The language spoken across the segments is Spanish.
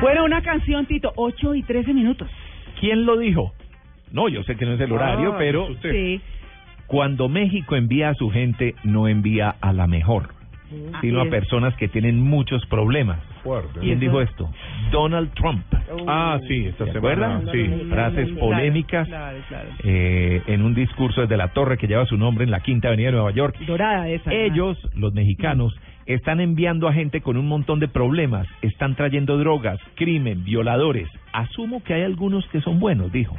Bueno, una canción, Tito, 8 y 13 minutos. ¿Quién lo dijo? No, yo sé que no es el horario, Ah, pero es usted. Sí. cuando México envía a su gente, no envía a la mejor, sino a es. personas que tienen muchos problemas. Fuerte. ¿Quién dijo esto? Donald Trump. Ah, sí, esta ¿Se semana. Sí. Frases polémicas Claro, claro. eh, en un discurso desde la torre que lleva su nombre en la Quinta Avenida de Nueva York. Dorada esa. Ellos, los mexicanos, están enviando a gente con un montón de problemas, están trayendo drogas, crimen, violadores. Asumo que hay algunos que son buenos, dijo.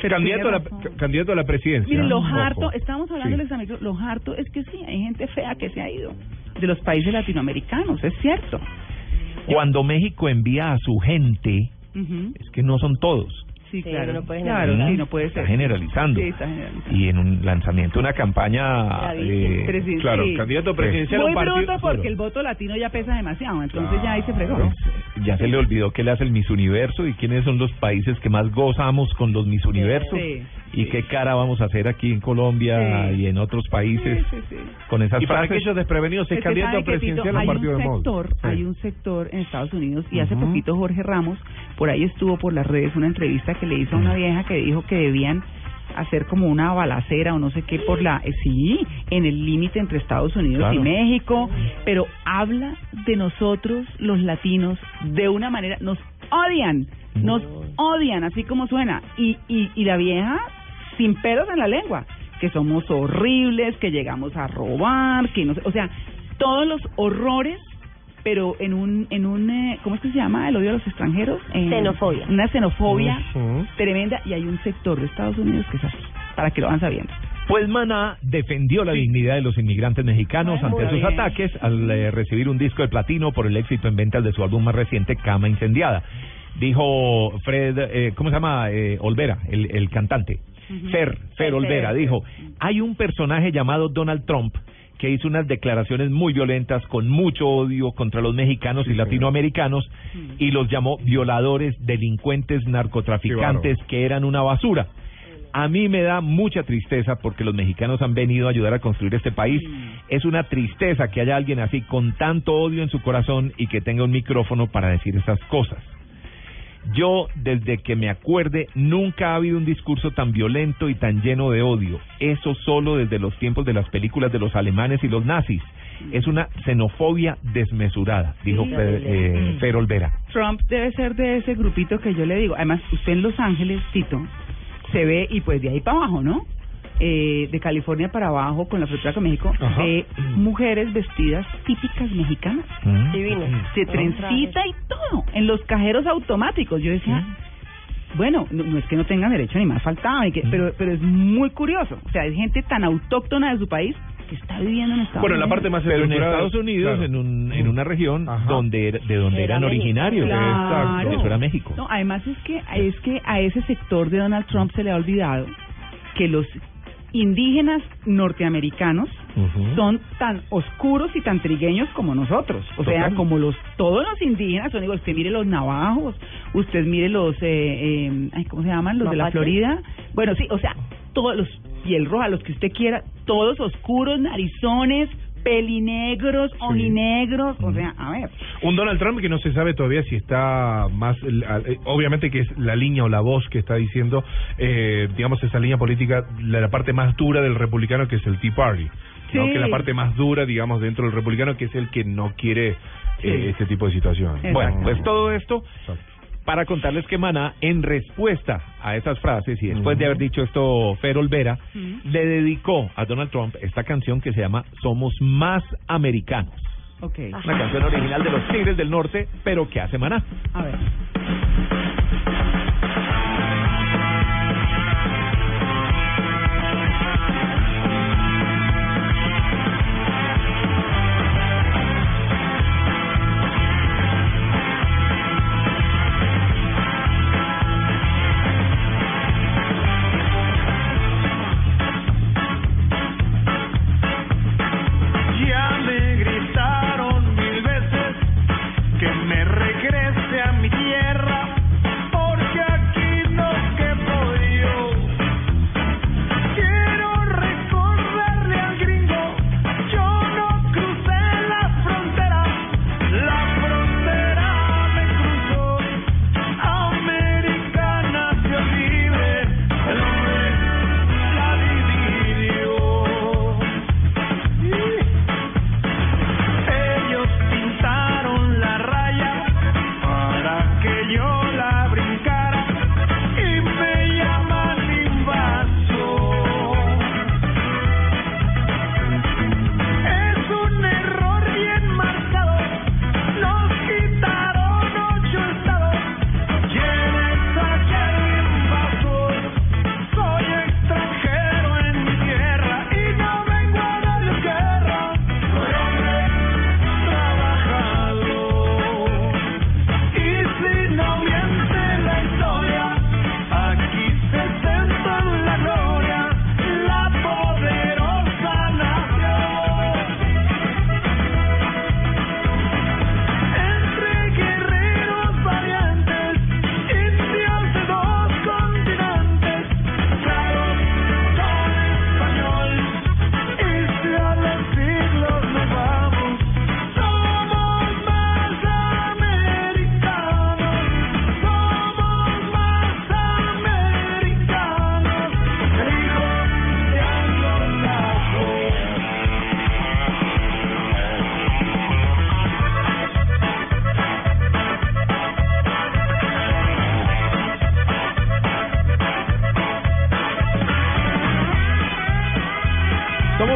Pero Candidato, a la, candidato a la presidencia. Miren, lo harto, estamos hablando Sí. de amigos, lo harto es que sí, hay gente fea que se ha ido de los países latinoamericanos, es cierto. Cuando México envía a su gente, es que no son todos. Sí, Sí, claro. no puede claro, sí, no puede Está ser. generalizando. Sí, está generalizando. Y en un lanzamiento, una campaña... Eh, Claro, sí. candidato presidencial a Muy un partido. bruto porque Claro. el voto latino ya pesa demasiado, entonces ya ahí se fregó. pues, ya se le olvidó que él hace el Miss Universo y quiénes son los países que más gozamos con los Miss Universos Sí, y qué cara vamos a hacer aquí en Colombia Sí. y en otros países Sí, sí, sí. con esas Y para frases. aquellos desprevenidos, es candidato presidencial a un hay partido un de moda. sector, Sí. hay un sector en Estados Unidos y hace poquito Jorge Ramos por ahí estuvo por las redes una entrevista que le hizo a una vieja que dijo que debían hacer como una balacera o no sé qué por la eh, sí en el límite entre Estados Unidos Claro. y México pero habla de nosotros los latinos de una manera nos odian nos odian así como suena y y, y la vieja sin pelos en la lengua que somos horribles que llegamos a robar que no sé, o sea todos los horrores pero en un en un eh, cómo es que se llama el odio a los extranjeros Eh, Xenofobia. una xenofobia tremenda y hay un sector de Estados Unidos que es así para que lo van sabiendo Pues Maná defendió la dignidad de los inmigrantes mexicanos ante sus bien. ataques al eh, recibir un disco de platino por el éxito en ventas de su álbum más reciente, Cama Incendiada. Dijo Fred, eh, ¿cómo se llama? Eh, Olvera, el, el cantante. Fer, Fer Olvera, dijo, hay un personaje llamado Donald Trump que hizo unas declaraciones muy violentas con mucho odio contra los mexicanos y latinoamericanos y los llamó violadores, delincuentes, narcotraficantes, que eran una basura. A mí me da mucha tristeza porque los mexicanos han venido a ayudar a construir este país. Es una tristeza que haya alguien así con tanto odio en su corazón y que tenga un micrófono para decir esas cosas. Yo, desde que me acuerde, nunca ha habido un discurso tan violento y tan lleno de odio. Eso solo desde los tiempos de las películas de los alemanes y los nazis. Es una xenofobia desmesurada, dijo Sí. Fer, eh, Fer Olvera. Trump debe ser de ese grupito que yo le digo además usted en Los Ángeles Tito se ve y pues de ahí para abajo no eh, de California para abajo con la frontera con México Ajá. mujeres vestidas típicas mexicanas Mm. Divino. de trencita y todo en los cajeros automáticos yo decía bueno no, no es que no tengan derecho ni más faltaba ni que, pero pero es muy curioso o sea es gente tan autóctona de su país que está viviendo en Estados Bueno, en la Unidos parte más Pero en Estados Unidos, claro. en, un, en una región Ajá. donde era- de donde Era eran México. originarios. Claro. Eso era México. No, además es que es que a ese sector de Donald Trump se le ha olvidado que los indígenas norteamericanos Son tan oscuros y tan trigueños como nosotros. O sea, Total. como los todos los indígenas son igual. Usted mire los navajos, usted mire los, eh, eh, ay, ¿cómo se llaman? Los de la. Florida. Bueno, sí, o sea, todos los piel roja, los que usted quiera, todos oscuros, narizones, pelinegros, ojinegros. O sea, a ver. Un Donald Trump que no se sabe todavía si está más, eh, obviamente que es la línea o la voz que está diciendo, eh, digamos, esa línea política, la, la parte más dura del republicano que es el Tea Party. ¿No? Sí. Que es la parte más dura, digamos, dentro del republicano, que es el que no quiere eh, este tipo de situaciones. Exacto. Bueno, pues todo esto Exacto. para contarles que Maná, en respuesta a esas frases y después de haber dicho esto Fer Olvera, le dedicó a Donald Trump esta canción que se llama Somos Más Americanos. Ok. Una canción original de los Tigres del Norte, pero que hace Maná. A ver.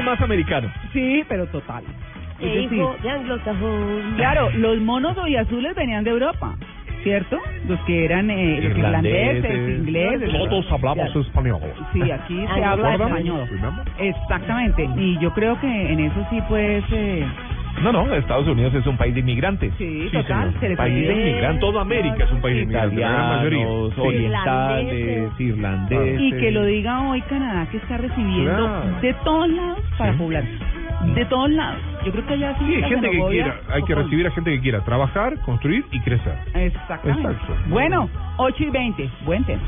Más americano. Sí, pero total. Es decir, hijo de anglosajón. claro, los monos azules venían de Europa, ¿cierto? Los que eran eh, los irlandeses, Irlandeses. ingleses. Todos hablamos Ya. español. Sí, aquí se habla español. Exactamente. Y yo creo que en eso sí, pues. Eh, No, no, Estados Unidos es un país de inmigrantes. sí, Sí, total. señor. Se le País de inmigrantes. Toda América es un país de inmigrantes. Italianos, Sí. orientales, irlandeses. Y que lo diga hoy Canadá, que está recibiendo Claro. de todos lados para Sí. poblar. De todos lados. Yo creo que allá sí. Hay gente que quiera, hay que recibir a gente que quiera trabajar, construir y crecer. Exactamente. Exacto. Bueno, 8 y 20. Buen tema.